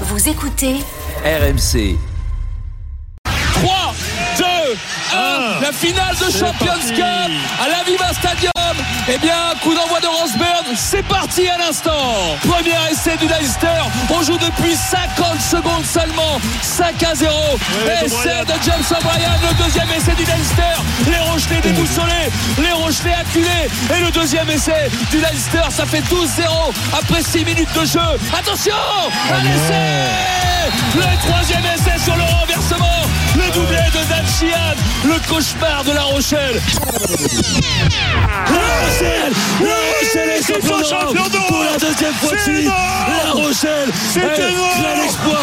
Vous écoutez RMC. 3, 2, 1, la finale de Champions Cup à la Viva Stadium. Eh bien, coup d'envoi de Rosberg, c'est parti à l'instant. Premier essai du Leicester, on joue depuis 50 secondes seulement, 5 à 0. essai de James O'Brien, le deuxième essai du Leicester. Les Rochelais déboussolés, les Rochelais acculés. Et le deuxième essai du Leicester, ça fait 12-0 après 6 minutes de jeu. Attention, un essai Le troisième essai sur le renversement, doublé de Sheehan, le cauchemar de La Rochelle. La Rochelle La Rochelle est champion d'Europe. pour la deuxième fois de suite La Rochelle Elle l'exploit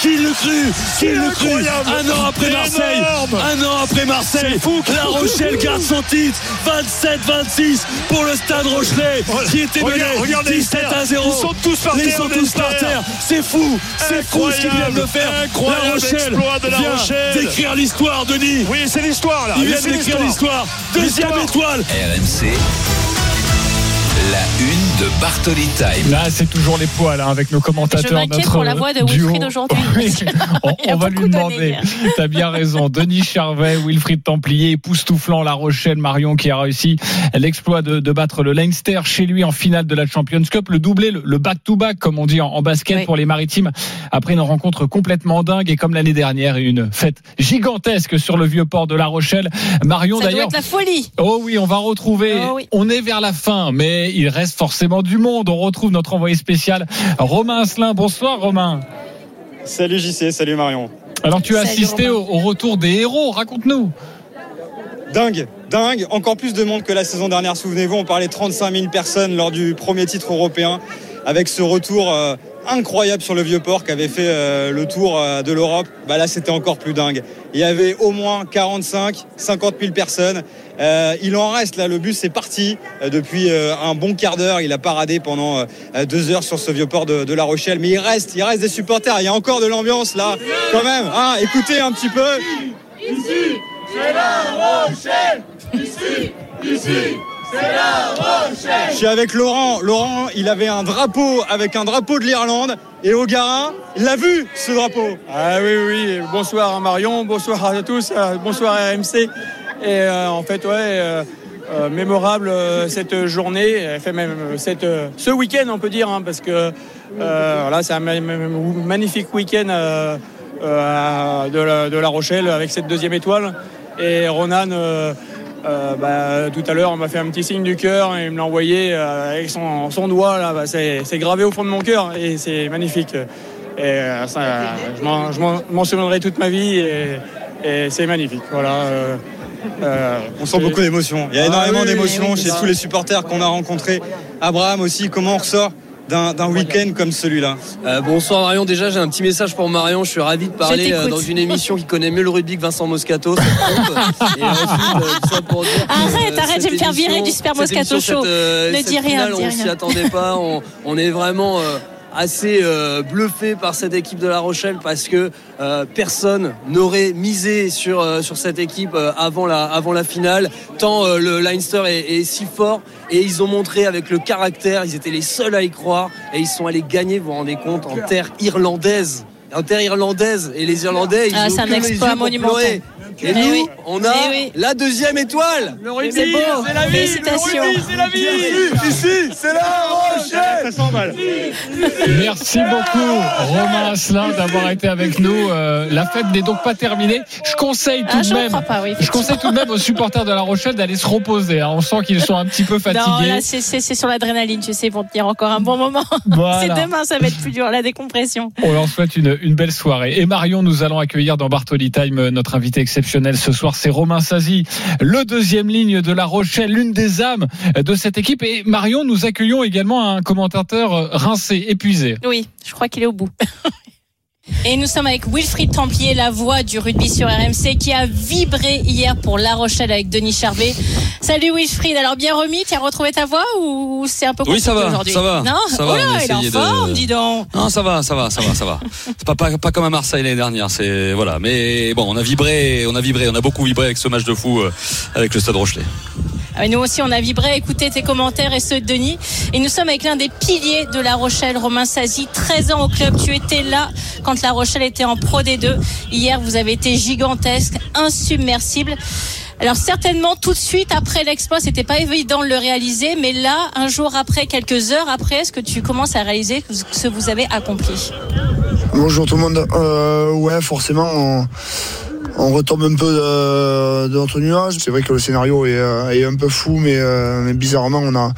Qui le cru Qui le cru Un an après Marseille. Un an après Marseille. La Rochelle garde son titre. 27-26 pour le stade Rochelet qui était mené 17 à 0 Ils sont tous par terre, Ils sont tous par terre. C'est fou C'est fou ce qu'ils viennent de faire. Incroyable La Rochelle de La vient Rochelle. d'écrire l'histoire Denis. Oui, c'est l'histoire là. Ils viennent d'écrire l'histoire. Deuxième L'histoire. étoile. RMC. La une de Bartoli Time. Là, c'est toujours les poils hein, avec nos commentateurs. Je m'inquiète notre pour la voix de duo. Wilfried aujourd'hui. Oui, on, va lui demander. T'as bien raison. Denis Charvet, Wilfried Templier, époustouflant La Rochelle, Marion qui a réussi l'exploit de, de battre le Leinster chez lui en finale de la Champions Cup. Le doublé, le back-to-back, comme on dit en, en basket Oui. pour les maritimes, après une rencontre complètement dingue et comme l'année dernière, une fête gigantesque sur le vieux port de La Rochelle. Marion Ça doit d'ailleurs. être la folie. Oh oui, on va retrouver. Oh oui. On est vers la fin, mais il reste forcément du monde. On retrouve notre envoyé spécial, Romain Asselin. Bonsoir, Romain. Salut JC, salut Marion. Alors, tu as Salut, assisté au, retour des héros. Raconte-nous. Dingue, dingue. Encore plus de monde que la saison dernière. Souvenez-vous, on parlait de 35 000 personnes lors du premier titre européen. Avec ce retour euh, incroyable sur le Vieux-Port qui avait fait euh, le tour euh, de l'Europe, bah là c'était encore plus dingue. Il y avait au moins 45, 50 000 personnes. Euh, il en reste là, le bus est parti depuis un bon quart d'heure. Il a paradé pendant deux heures sur ce vieux port de, La Rochelle. Mais il reste, il reste des supporters. Il y a encore de l'ambiance là, quand même. Hein, écoutez un petit peu. Je suis avec Laurent. Laurent, il avait un drapeau avec un drapeau de l'Irlande. Et O'Gara, il l'a vu ce drapeau. Ah oui, oui, bonsoir à Marion, bonsoir à tous, euh, bonsoir à RMC. Et euh, en fait, ouais, euh, mémorable cette journée, fait même cette, ce week-end, on peut dire, hein, parce que c'est un ma- ma- magnifique week-end de, de La Rochelle avec cette deuxième étoile. Et Ronan, euh, bah, tout à l'heure, on m'a fait un petit signe du cœur et il me l'a envoyé euh, avec son, son doigt. Là, bah, c'est, gravé au fond de mon cœur et c'est magnifique. Et euh, ça, je m'en, souviendrai toute ma vie et, et c'est magnifique. Voilà. On sent beaucoup d'émotions. Il y a Ah énormément oui, d'émotions chez tous les supporters qu'on a rencontrés. Abraham aussi, comment on ressort d'un, d'un week-end comme celui-là Euh, bonsoir Marion, déjà j'ai un petit message pour Marion, je suis ravi de parler euh, dans une émission qui connaît mieux le rugby que Vincent Moscato. ça compte. Et ensuite, euh, tout ça pour dire que, Arrête, arrête, je vais me faire virer du Super Moscato émission, Show. cette, euh, Ne cette dis rien, dis on rien. s'y attendait pas, on, on est vraiment euh, assez euh, bluffé par cette équipe de La Rochelle parce que euh, personne n'aurait misé sur, euh, sur cette équipe euh, avant, la, avant la finale, tant euh, le Leinster est, est si fort et ils ont montré avec le caractère, ils étaient les seuls à y croire et ils sont allés gagner, vous vous rendez compte, en terre irlandaise. En terre irlandaise et les Irlandais, ils Ah, ont un exploit monumental. Et Eh nous, oui. on a Eh oui. la deuxième étoile. Le rugby, C'est beau. c'est la vie. Le rugby, c'est la vie. Ici, c'est la Rochelle. Ça s'emballe. Merci beaucoup, Romain Asselin, d'avoir été avec nous. Euh, la fête n'est donc pas terminée. Je conseille tout Ah, de même. crois pas, oui. Je conseille tout de même aux supporters de La Rochelle d'aller se reposer. hein. On sent qu'ils sont un petit peu Non, fatigués. là, c'est, c'est, c'est sur l'adrénaline, tu sais, pour tenir encore un bon moment. Voilà. C'est demain, ça va être plus dur, la décompression. On leur souhaite une, une belle soirée. Et Marion, nous allons accueillir dans Bartoli Time euh, notre invité exceptionnel ce soir, c'est Romain Sazi, le deuxième ligne de La Rochelle, l'une des âmes de cette équipe. Et Marion, nous accueillons également un commentateur rincé, épuisé. Oui, je crois qu'il est au bout. Et nous sommes avec Wilfried Templier, la voix du rugby sur RMC, qui a vibré hier pour La Rochelle avec Denis Charvet. Salut Wilfried, alors bien remis, tu as retrouvé ta voix ou c'est un peu Oui, compliqué ça va, aujourd'hui? ça va, Non? ça va, Oh là, il est en de- forme, dis donc. Non, ça va, ça va, ça va, ça va. C'est pas, pas, pas comme à Marseille l'année dernière, c'est voilà. Mais bon, on a vibré, on a vibré, on a beaucoup vibré avec ce match de fou euh, avec le Stade Rochelet. Ah, Nous aussi, on a vibré, écouté tes commentaires et ceux de Denis. Et nous sommes avec l'un des piliers de La Rochelle, Romain Sazi, 13 ans au club. Tu étais là quand La Rochelle était en Pro D2. Hier, vous avez été gigantesque, insubmersible. Alors certainement tout de suite après l'exploit, c'était pas évident de le réaliser, mais là, un jour après, quelques heures après, est-ce que tu commences à réaliser ce que vous avez accompli? Bonjour tout le monde. Euh, ouais, forcément, on retombe un peu de, de notre nuage. C'est vrai que le scénario est, euh, un peu fou, mais, euh, mais bizarrement, on a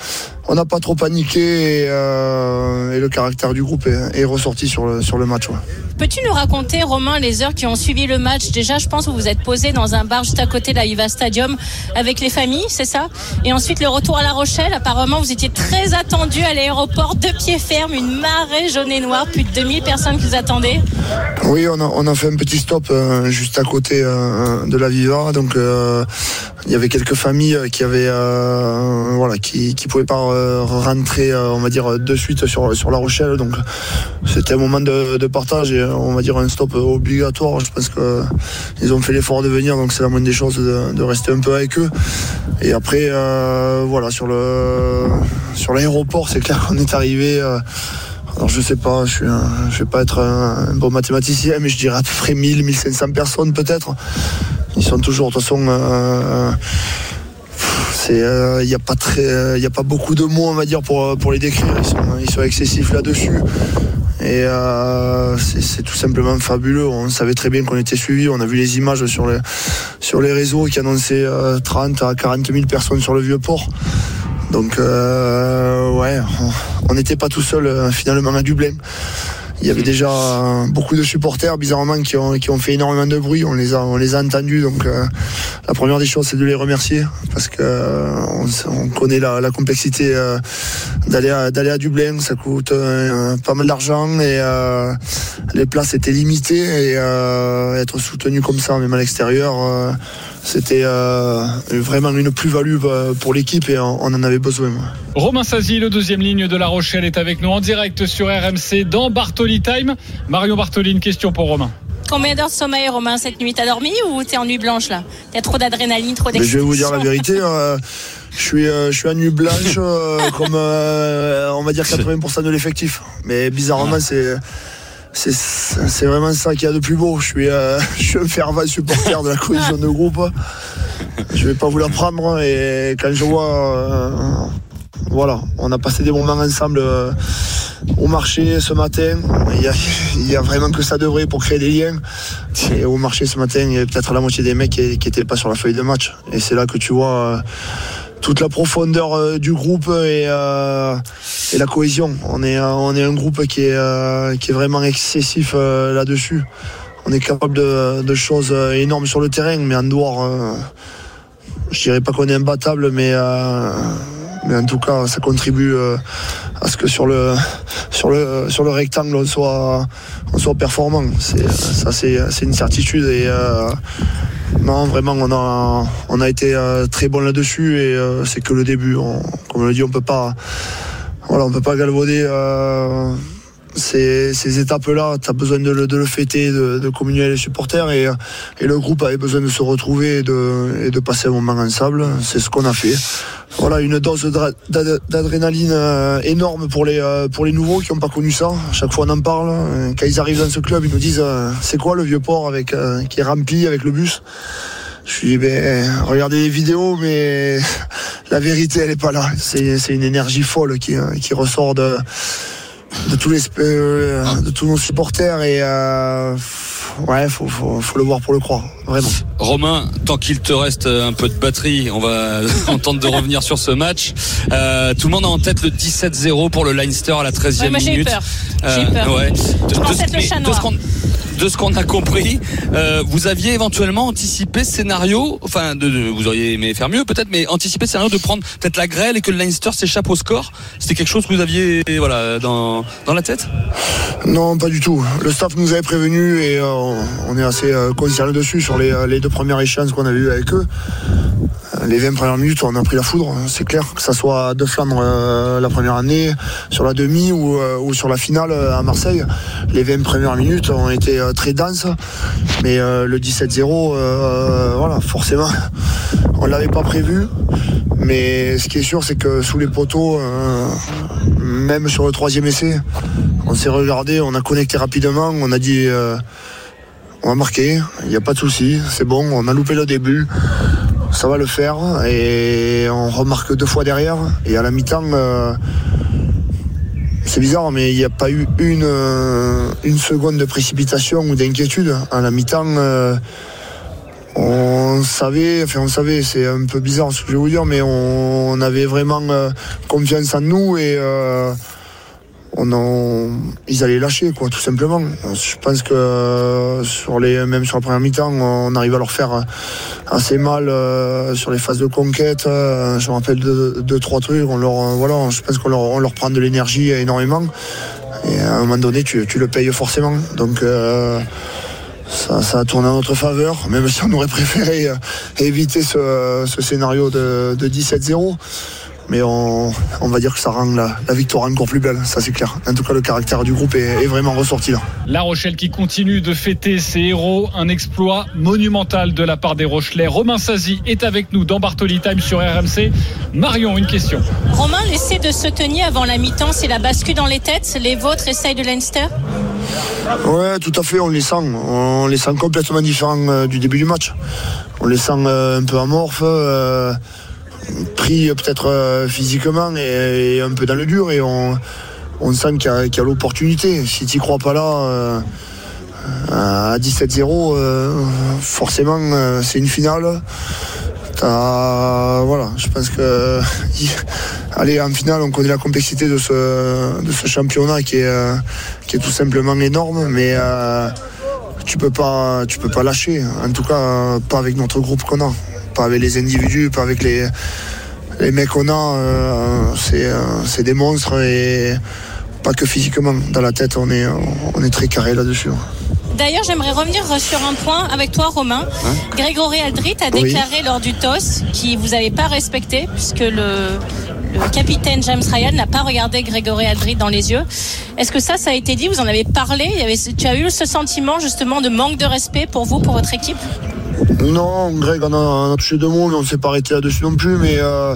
on n'a pas trop paniqué et, euh, et le caractère du groupe est, est ressorti sur le, sur le match. ouais. Peux-tu nous raconter, Romain, les heures qui ont suivi le match? Déjà, je pense que vous vous êtes posé dans un bar juste à côté de la Iva Stadium avec les familles, c'est ça? Et ensuite, le retour à La Rochelle. Apparemment, vous étiez très attendu à l'aéroport, de pied ferme, une marée jaune et noire, plus de 2000 personnes qui vous attendaient. Oui, on a, on a fait un petit stop euh, juste à côté euh, de la Viva. Donc, il y avait quelques familles qui avaient, voilà, qui, qui pouvaient pas rentrer, euh, on va dire, de suite sur, sur La Rochelle. Donc, c'était un moment de, partage et euh, on va dire un stop obligatoire. Je pense que ils ont fait l'effort de venir, donc c'est la moindre des choses de, rester un peu avec eux. Et après, euh, voilà, sur le, sur l'aéroport, c'est clair qu'on est arrivé. euh, alors je sais pas, je je vais pas être un, bon mathématicien, mais je dirais à peu près 1000, 1500 personnes peut-être. Ils sont toujours, de toute façon, euh, il n'y a pas très, il a pas beaucoup de mots, on va dire, pour, pour les décrire. Ils sont, excessifs là-dessus. Et euh, c'est tout simplement fabuleux. On savait très bien qu'on était suivi. On a vu les images sur les, sur les réseaux qui annonçaient euh, 30 à 40 000 personnes sur le vieux port. Donc euh, ouais, on- n'était pas tout seul euh, finalement à Dublin. Il y avait déjà beaucoup de supporters bizarrement qui ont, qui ont fait énormément de bruit. On les a, on les a entendus. Donc euh, la première des choses c'est de les remercier parce que euh, on, on connaît la, la complexité euh, d'aller à, d'aller à Dublin. Ça coûte euh, pas mal d'argent et euh, les places étaient limitées et être soutenu comme ça même à l'extérieur. C'était euh, vraiment une plus-value euh, pour l'équipe et on, on en avait besoin. Romain Sazi, le deuxième ligne de La Rochelle, est avec nous en direct sur RMC dans Bartoli Time. Marion Bartoli, une question pour Romain. Combien d'heures de sommeil, Romain, cette nuit? T'as dormi ou t'es en nuit blanche là? T'as trop d'adrénaline, trop Mais je vais vous dire la d'excitation? vérité. euh, je suis, euh, je suis à nuit blanche comme euh, on va dire 80% de l'effectif. Mais bizarrement, c'est c'est vraiment ça qu'il y a de plus beau. Je suis, euh, je un fervent supporter de la cohésion de groupe. Je vais pas vous la prendre et quand je vois, euh, voilà, on a passé des moments ensemble euh, au marché ce matin. Il y, a, a vraiment que ça devrait pour créer des liens. Et au marché ce matin, il y avait peut-être la moitié des mecs qui n'étaient pas sur la feuille de match. Et c'est là que tu vois toute la profondeur euh, du groupe et, euh, la cohésion. On est, euh, on est un groupe qui est, vraiment excessif là-dessus. On est capable de, choses énormes sur le terrain, mais en dehors, je dirais pas qu'on est imbattable, mais, en tout cas, ça contribue à ce que sur le, rectangle, on soit, performant. Ça, c'est, une certitude. Non, vraiment, on a, été euh, très bon là-dessus et euh, c'est que le début. Comme on le dit, on peut peut pas galvauder euh, ces, ces étapes-là. Tu as besoin de le, de le fêter, de, de communier avec les supporters et, et le groupe avait besoin de se retrouver et de, et de passer un moment ensemble. C'est ce qu'on a fait. Voilà, une dose d'adrénaline euh, énorme pour les, euh, pour les nouveaux qui n'ont pas connu ça. Chaque fois, on en parle. Euh, Quand ils arrivent dans ce club, ils nous disent c'est quoi le vieux port avec, qui est rempli avec le bus? Je lui dis, ben, regardez les vidéos, mais la vérité, elle est pas là. C'est une énergie folle qui, qui ressort de, de, tous les, euh, de tous nos supporters. Et euh, ouais, faut, faut, faut le voir pour le croire, vraiment. Romain, tant qu'il te reste un peu de batterie, on va on tente de revenir sur ce match. Euh, tout le monde a en tête le 17-0 pour le Leinster à la 13e Ouais, moi, j'ai eu minute. peur. J'ai eu peur. ouais. De, de- être le mais chat de ce qu'on- ce a compris, euh, vous aviez éventuellement anticipé ce scénario, enfin, vous auriez aimé faire mieux peut-être, mais anticipé ce scénario de prendre peut-être la grêle et que le Leinster s'échappe au score. C'était quelque chose que vous aviez voilà dans la tête? Non, pas du tout. Le staff nous avait prévenu et euh, on est assez euh, concerné dessus sur les, deux premières échéances qu'on avait eues avec eux. Les 20 premières minutes, on a pris la foudre, c'est clair, que ça soit de Flandre euh, la première année, sur la demi ou, ou sur la finale à Marseille. Les 20 premières minutes ont été, très dense. Mais euh, le 17-0, euh, voilà, forcément, on ne l'avait pas prévu. Mais ce qui est sûr, c'est que sous les poteaux, euh, même sur le troisième essai, on s'est regardé, on a connecté rapidement, on a dit euh, on va marquer, il n'y a pas de souci, c'est bon, on a loupé le début, ça va le faire. Et on remarque deux fois derrière. Et à la mi-temps, euh, c'est bizarre, mais il n'y a pas eu une, euh, une seconde de précipitation ou d'inquiétude. À la mi-temps, euh, on savait, enfin on savait, c'est un peu bizarre ce que je vais vous dire, mais on, avait vraiment euh, confiance en nous et on ils allaient lâcher tout simplement. Je pense que euh, sur les, même sur la première mi-temps, on arrive à leur faire euh, assez mal euh, sur les phases de conquête. Je me rappelle de deux trois trucs. On leur, voilà, je pense qu'on leur, on leur prend de l'énergie énormément. Et à un moment donné, tu, le payes forcément. Donc ça, ça a tourné en notre faveur, même si on aurait préféré éviter ce, scénario de 17-0. Mais on, on va dire que ça rend la, la victoire encore plus belle, ça c'est clair. En tout cas, le caractère du groupe est, est vraiment ressorti là. La Rochelle qui continue de fêter ses héros, un exploit monumental de la part des Rochelais. Romain Sazi est avec nous dans Bartoli Time sur RMC. Marion, une question. Romain, l'essai de se tenir avant la mi-temps, c'est la bascule dans les têtes. Les vôtres essayent de Leinster? Ouais, tout à fait, on les sent. On les sent complètement différents euh, du début du match. On les sent euh, un peu amorphes, euh, pris euh, peut-être euh, physiquement et, un peu dans le dur. Et on, on sent qu'il y a, l'opportunité. Si tu crois pas là, euh, à 17-0, euh, forcément, c'est une finale. Voilà, je pense que allez en finale, on connaît la complexité de ce, de ce championnat qui est, qui est tout simplement énorme, mais tu peux peux pas lâcher. En tout cas, pas avec notre groupe qu'on a, pas avec les individus, pas avec les, les mecs qu'on a. euh, c'est, euh, c'est des monstres et pas que physiquement. Dans la tête, on est, on est très carré là-dessus. D'ailleurs, j'aimerais revenir sur un point avec toi, Romain. Grégory Aldrit a Oui. déclaré lors du TOS qui vous avez pas respecté, puisque le, le capitaine James Ryan n'a pas regardé Grégory Aldrit dans les yeux. Est-ce que ça, ça a été dit? Vous en avez parlé? Il y avait, Tu as eu ce sentiment justement de manque de respect pour vous, pour votre équipe? Non, Greg, on a, on a touché deux mots, mais on ne s'est pas arrêté là-dessus non plus. Mais euh,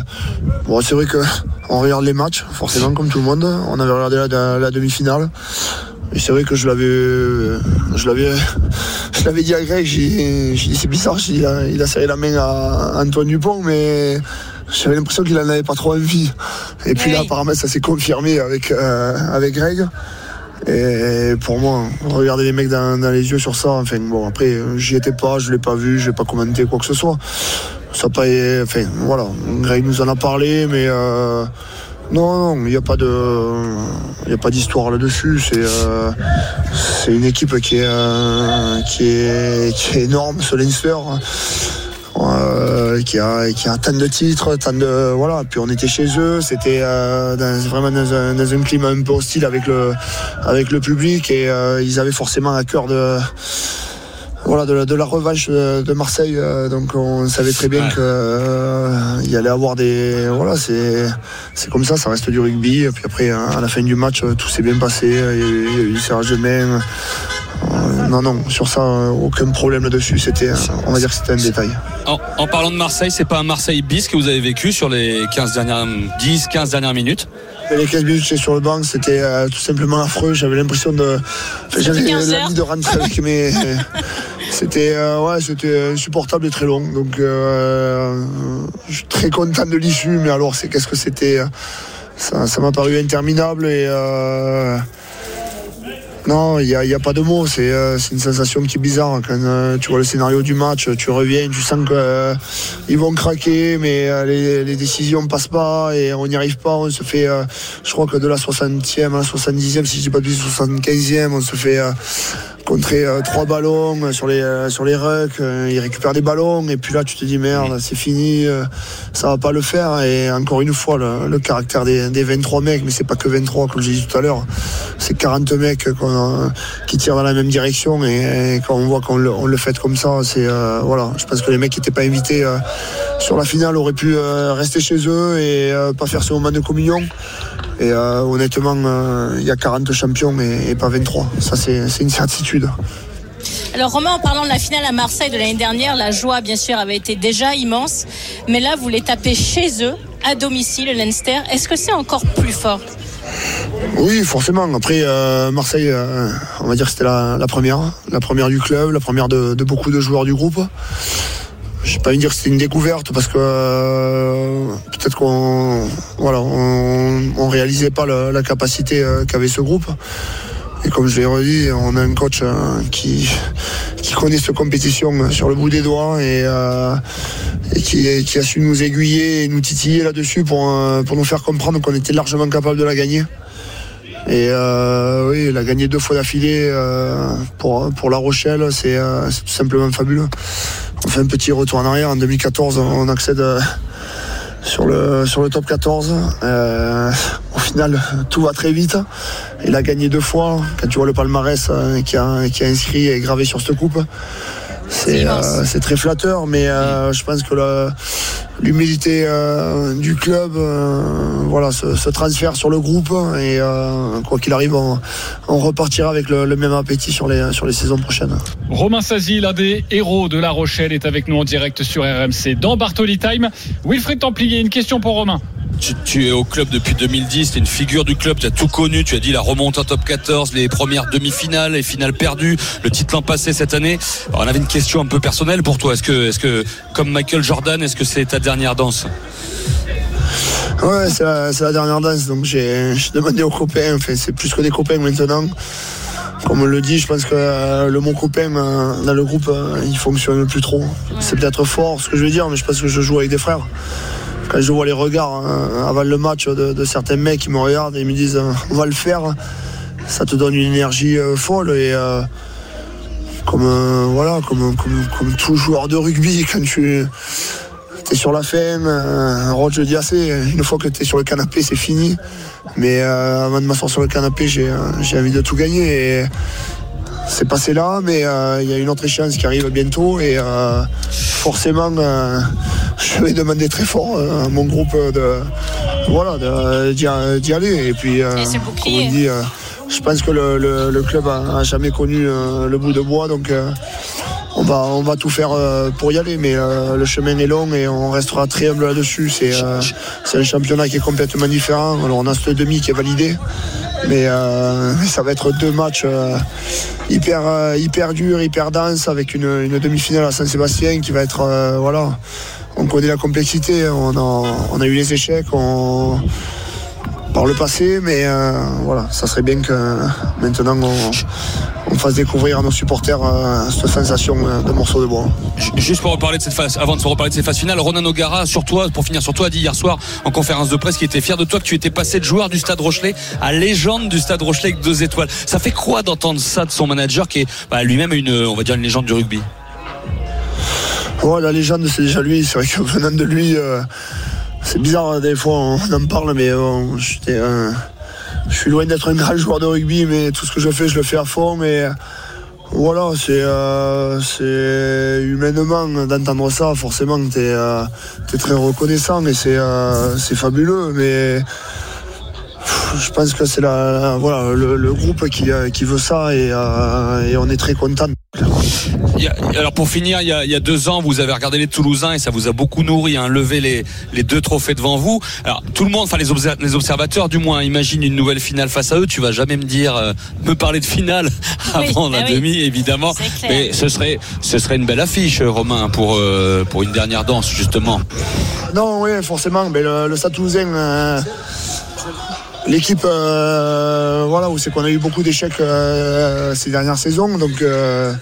bon, c'est vrai que on regarde les matchs, forcément, comme tout le monde. On avait regardé la, la demi-finale. Et c'est vrai que je l'avais, je l'avais, je l'avais dit à Greg. J'ai, dit c'est bizarre. dit, il, a, serré la main à Antoine Dupont, mais j'avais l'impression qu'il en avait pas trop envie. Et puis là, apparemment, ça s'est confirmé avec euh, avec Greg. Et pour moi, regarder les mecs dans, les yeux sur ça, enfin bon, après, euh, j'y étais pas, je l'ai pas vu, je l'ai pas commenté, quoi que ce soit. Ça pas, enfin voilà, Greg nous en a parlé, mais euh, non, non, il n'y a pas d'histoire là-dessus. C'est, euh, une équipe qui est, qui est, qui est énorme, ce Leinster. Euh, qui a qui a tant de titres, tant de voilà. Puis on était chez eux, c'était euh, dans- vraiment dans un, dans un climat un peu hostile avec le avec le public et euh, ils avaient forcément à cœur de voilà de, la- de la revanche de, Marseille. euh, donc on savait très bien Ouais. que euh, il y allait avoir des voilà c'est c'est comme ça, ça reste du rugby. Et puis après hein, à la fin du match tout s'est bien passé, il y a eu, il y a eu du serrage de main. Euh, non non sur ça euh, aucun problème là-dessus. C'était on va dire que c'était un détail. En, en parlant de Marseille, c'est pas un Marseille bis que vous avez vécu sur les 15 dernières, 10, 15 dernières minutes? Les 15 minutes j'étais sur le banc, c'était euh, tout simplement affreux. J'avais l'impression de. enfin, J'avais 15 heures. l'envie de rentrer avec mes. C'était euh, ouais, c'était insupportable et très long. Donc euh, je suis très content de l'issue, mais alors c'est qu'est-ce que c'était Ça ça m'a paru interminable et. Euh, non, il n'y a, il y a pas de mots. C'est euh, c'est une sensation qui est bizarre. Quand euh, tu vois le scénario du match, tu reviens, tu sens qu'ils vont craquer, mais euh, les, décisions passent pas et on n'y arrive pas. On se fait, euh, je crois que de la 60e à la 70e, si je dis pas de bêtises, 75e, on se fait euh, contrer euh, trois ballons euh, sur les, euh, sur les rucks. euh, ils récupèrent des ballons et puis là, tu te dis merde, c'est fini, euh, ça va pas le faire. Et encore une fois, le, le caractère des, des 23 mecs, mais c'est pas que 23, comme j'ai dit tout à l'heure, c'est 40 mecs qui tirent dans la même direction et, et quand on voit qu'on le, on le fait comme ça, c'est euh, voilà. Je pense que les mecs qui n'étaient pas invités euh, sur la finale auraient pu euh, rester chez eux et euh, pas faire ce moment de communion. Et euh, honnêtement, euh, il y a 40 champions et, et pas 23. Ça, c'est une certitude. Alors Romain, en parlant de la finale à Marseille de l'année dernière, la joie bien sûr avait été déjà immense, mais là vous les tapez chez eux, à domicile, le Leinster. Est-ce que c'est encore plus fort? Oui, forcément. Après, euh, Marseille, euh, on va dire que c'était la, la première. La première du club, la première de, de beaucoup de joueurs du groupe. Je vais pas dire que c'était une découverte parce que euh, peut-être qu'on voilà, on, réalisait pas la, capacité euh, qu'avait ce groupe. Et comme je l'ai redit, on a un coach euh, qui, qui connaît cette compétition sur le bout des doigts et, qui, a su nous aiguiller et nous titiller là-dessus pour, pour nous faire comprendre qu'on était largement capable de la gagner. Et oui, la gagner deux fois d'affilée pour, pour La Rochelle, c'est c'est tout simplement fabuleux. On fait un petit retour en arrière. En 2014, on accède euh, sur le, sur le top 14. Euh, au final, tout va très vite. Il a gagné deux fois. Quand tu vois le palmarès euh, qui, a, qui a inscrit et gravé sur cette coupe, c'est euh, très flatteur. Mais euh, je pense que la- l'humilité euh, du club euh, voilà, se, transfère sur le groupe. Et euh, quoi qu'il arrive, on, repartira avec le, le même appétit sur les, sur les saisons prochaines. Romain Sazi, l'un des héros de La Rochelle, est avec nous en direct sur RMC dans Bartoli Time. Wilfried Templier, une question pour Romain. Tu, tu es au club depuis 2010, tu es une figure du club, tu as tout connu, tu as dit la remontée en top 14, les premières demi-finales, les finales perdues, le titre l'an passé cette année. Alors, on avait une question un peu personnelle pour toi. Est-ce que, est-ce que, comme Michael Jordan, est-ce que c'est ta dernière danse? Ouais, c'est la, dernière danse, donc j'ai j'ai demandé aux copains, enfin, c'est plus que des copains maintenant. Comme on le dit, je pense que euh, le mot copain euh, dans le groupe, euh, il fonctionne plus trop. C'est peut-être fort ce que je veux dire, mais je pense que je joue avec des frères. Quand je vois les regards euh, avant le match de, certains mecs qui me regardent et me disent euh, on va le faire, ça te donne une énergie euh, folle et euh, comme voilà, comme, comme, tout joueur de rugby, quand tu T'es sur la fin, je dis assez, une fois que t'es sur le canapé, c'est fini. Mais avant de m'asseoir sur le canapé, j'ai envie de tout gagner. C'est passé là, mais il y a une autre échéance qui arrive bientôt. Et forcément, je vais demander très fort euh, à mon groupe de voilà d'y aller. Et puis, euh, comme on dit, euh, je pense que le, le- le club a, a jamais connu euh, le bout de bois. Donc, on va, on va tout faire pour y aller, mais le chemin est long et on restera très humble là-dessus. C'est c'est un championnat qui est complètement différent. Alors on a ce demi qui est validé, mais ça va être deux matchs hyper, hyper durs, hyper denses, avec une, une demi-finale à Saint-Sébastien qui va être voilà. On connaît la complexité, on a, eu les échecs, par le passé, mais euh, voilà, ça serait bien que maintenant on, fasse découvrir à nos supporters euh, cette sensation de morceau de bois. Ju- Juste pour reparler de cette phase, avant de se reparler de cette phase finale, Ronan O'Gara, sur toi, pour finir sur toi, a dit hier soir en conférence de presse qu'il était fier de toi, que tu étais passé de joueur du Stade Rochelet à légende du Stade Rochelet avec deux étoiles. Ça fait quoi d'entendre ça de son manager qui est bah, lui-même une, on va une légende du rugby? Ouais, la légende, c'est déjà lui. C'est vrai que venant de lui, euh, c'est bizarre, des fois on en parle, mais bon, j'étais, euh, je suis loin d'être un grand joueur de rugby, mais tout ce que je fais, je le fais à fond. Mais euh, voilà, c'est euh, humainement d'entendre ça, forcément, tu es, très reconnaissant et c'est euh, c'est fabuleux. Mais je pense que c'est voilà, le, le groupe qui, euh, qui veut ça et, euh, et on est très content. Alors pour finir, il y, a, il y a deux ans, vous avez regardé les Toulousains et ça vous a beaucoup nourri, hein, lever les, les deux trophées devant vous. Alors tout le monde, enfin les, obser- les observateurs du moins, imaginent une nouvelle finale face à eux. Tu vas jamais me dire, euh, me parler de finale avant bah la oui. demi, évidemment. Mais ce serait, ce serait une belle affiche, Romain, pour euh, pour une dernière danse justement. Non, oui, forcément. Mais le, le Stade Toulousain, euh, l'équipe, euh, voilà, où c'est qu'on a eu beaucoup d'échecs euh, ces dernières saisons. Donc euh,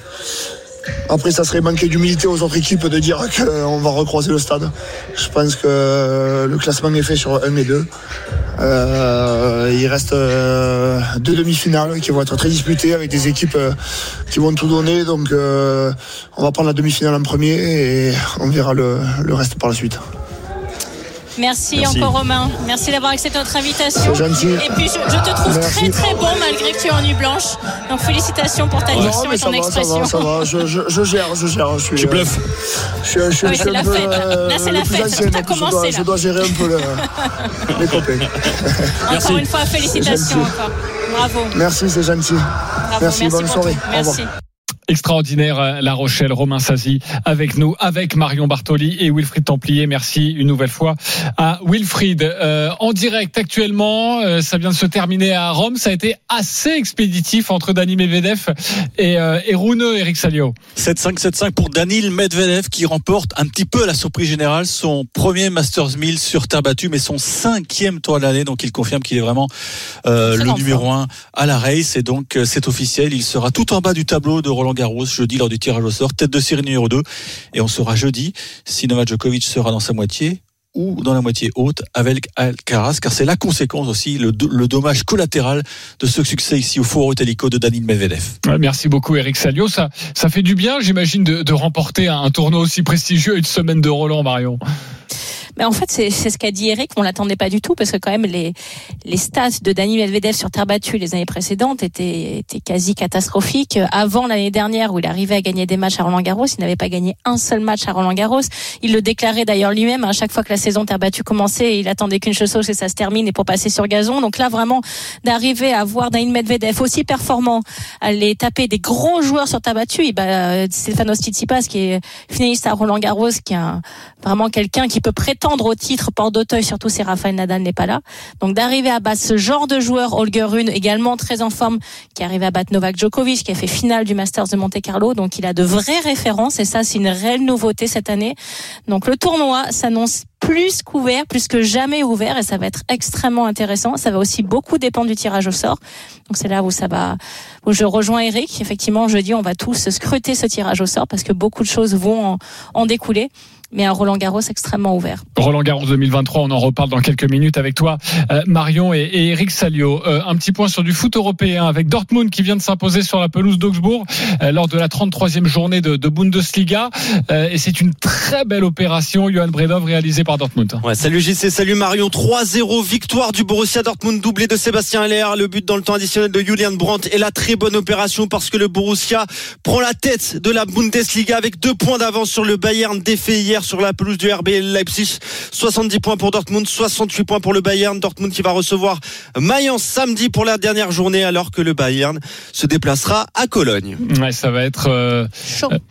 après, ça serait manquer d'humilité aux autres équipes de dire qu'on va recroiser le stade. Je pense que le classement est fait sur 1 et 2. Euh, il reste deux demi-finales qui vont être très disputées avec des équipes qui vont tout donner. Donc on va prendre la demi-finale en premier et on verra le reste par la suite. Merci, Merci. encore Romain. Merci d'avoir accepté notre invitation. C'est gentil. Et puis je, je te trouve Merci. très très bon malgré que tu es en nuit blanche. Donc félicitations pour ta Non, diction et ça ton va, ça expression. va, ça va. Je, je, je gère, je gère. Je suis, Tu euh, bluffes. Je suis, je je suis c'est la peu, fête. euh, Là, c'est la fête. ancien, Tout a donc je commencé, dois, là. je dois gérer un peu le- les copains. Merci. Encore une fois, félicitations encore. Bravo. Merci, c'est gentil. Bravo. Merci, bonne soirée. Merci. Extraordinaire euh, La Rochelle, Romain Sazi avec nous, avec Marion Bartoli et Wilfried Templier. Merci une nouvelle fois à Wilfried. Euh, en direct actuellement, euh, ça vient de se terminer à Rome. Ça a été assez expéditif entre Dani Medvedev et, euh, et Rune Eric Salio. 7-5, 7-5 pour Danil Medvedev qui remporte un petit peu à la surprise générale son premier Masters 1000 sur terre battue, mais son cinquième tour de l'année. Donc il confirme qu'il est vraiment euh, le numéro un à la race. Et donc euh, c'est officiel, il sera tout en bas du tableau de Roland Garros jeudi lors du tirage au sort, tête de série numéro 2. Et on saura jeudi si Novak Djokovic sera dans sa moitié ou dans la moitié haute avec Alcaraz, car c'est la conséquence aussi, le, dommage collatéral de ce succès ici au Foro Italico de Danil Medvedev. Merci beaucoup Eric Salio, ça, ça fait du bien j'imagine de, remporter un tournoi aussi prestigieux une semaine de Roland Marion. Mais en fait, c'est ce qu'a dit Eric. On l'attendait pas du tout parce que quand même les les stats de Dani Medvedev sur terre battue les années précédentes étaient étaient quasi catastrophiques. Avant l'année dernière où il arrivait à gagner des matchs à Roland Garros, il n'avait pas gagné un seul match à Roland Garros. Il le déclarait d'ailleurs lui-même à chaque fois que la saison terre battue commençait, il attendait qu'une chose, que ça se termine et pour passer sur gazon. Donc là, vraiment d'arriver à voir Dani Medvedev aussi performant, aller taper des gros joueurs sur terre battue. Bah, Stefanos Tsitsipas qui est finaliste à Roland Garros, qui est un, vraiment quelqu'un qui peut prétendre au titre port d'Auteuil, surtout si Rafael Nadal n'est pas là. Donc d'arriver à battre ce genre de joueur, Holger Rune également très en forme, qui arrive à battre Novak Djokovic, qui a fait finale du Masters de Monte Carlo. Donc il a de vraies références et ça c'est une réelle nouveauté cette année. Donc le tournoi s'annonce plus qu'ouvert, plus que jamais ouvert, et ça va être extrêmement intéressant. Ça va aussi beaucoup dépendre du tirage au sort. Donc c'est là où ça va, où je rejoins Eric. Effectivement, jeudi, on va tous scruter ce tirage au sort parce que beaucoup de choses vont en découler mais un Roland Garros extrêmement ouvert. Roland Garros 2023, on en reparle dans quelques minutes avec toi, euh, Marion et, et, Eric Salio. Euh, un petit point sur du foot européen avec Dortmund qui vient de s'imposer sur la pelouse d'Augsbourg euh, lors de la 33e journée de, de Bundesliga. Euh, et c'est une très belle opération, Johan Bredov, réalisée par Dortmund. Ouais, salut JC, salut Marion. 3-0 victoire du Borussia Dortmund, doublé de Sébastien Aller. Le but dans le temps additionnel de Julian Brandt et la très bonne opération parce que le Borussia prend la tête de la Bundesliga avec deux points d'avance sur le Bayern défait hier sur la pelouse du RB Leipzig. 70 points pour Dortmund, 68 points pour le Bayern. Dortmund qui va recevoir Mayence samedi pour la dernière journée alors que le Bayern se déplacera à Cologne. Ouais, ça va être euh,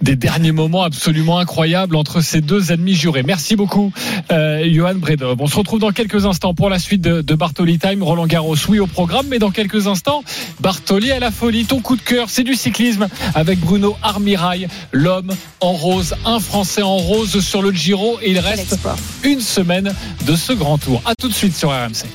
des derniers moments absolument incroyables entre ces deux ennemis jurés. Merci beaucoup, euh, Johan Bredov. On se retrouve dans quelques instants pour la suite de, de Bartoli Time. Roland Garros, oui, au programme, mais dans quelques instants, Bartoli à la folie. Ton coup de cœur, c'est du cyclisme avec Bruno Armirail, l'homme en rose, un Français en rose sur le Giro et il reste une semaine de ce grand tour. À tout de suite sur RMC.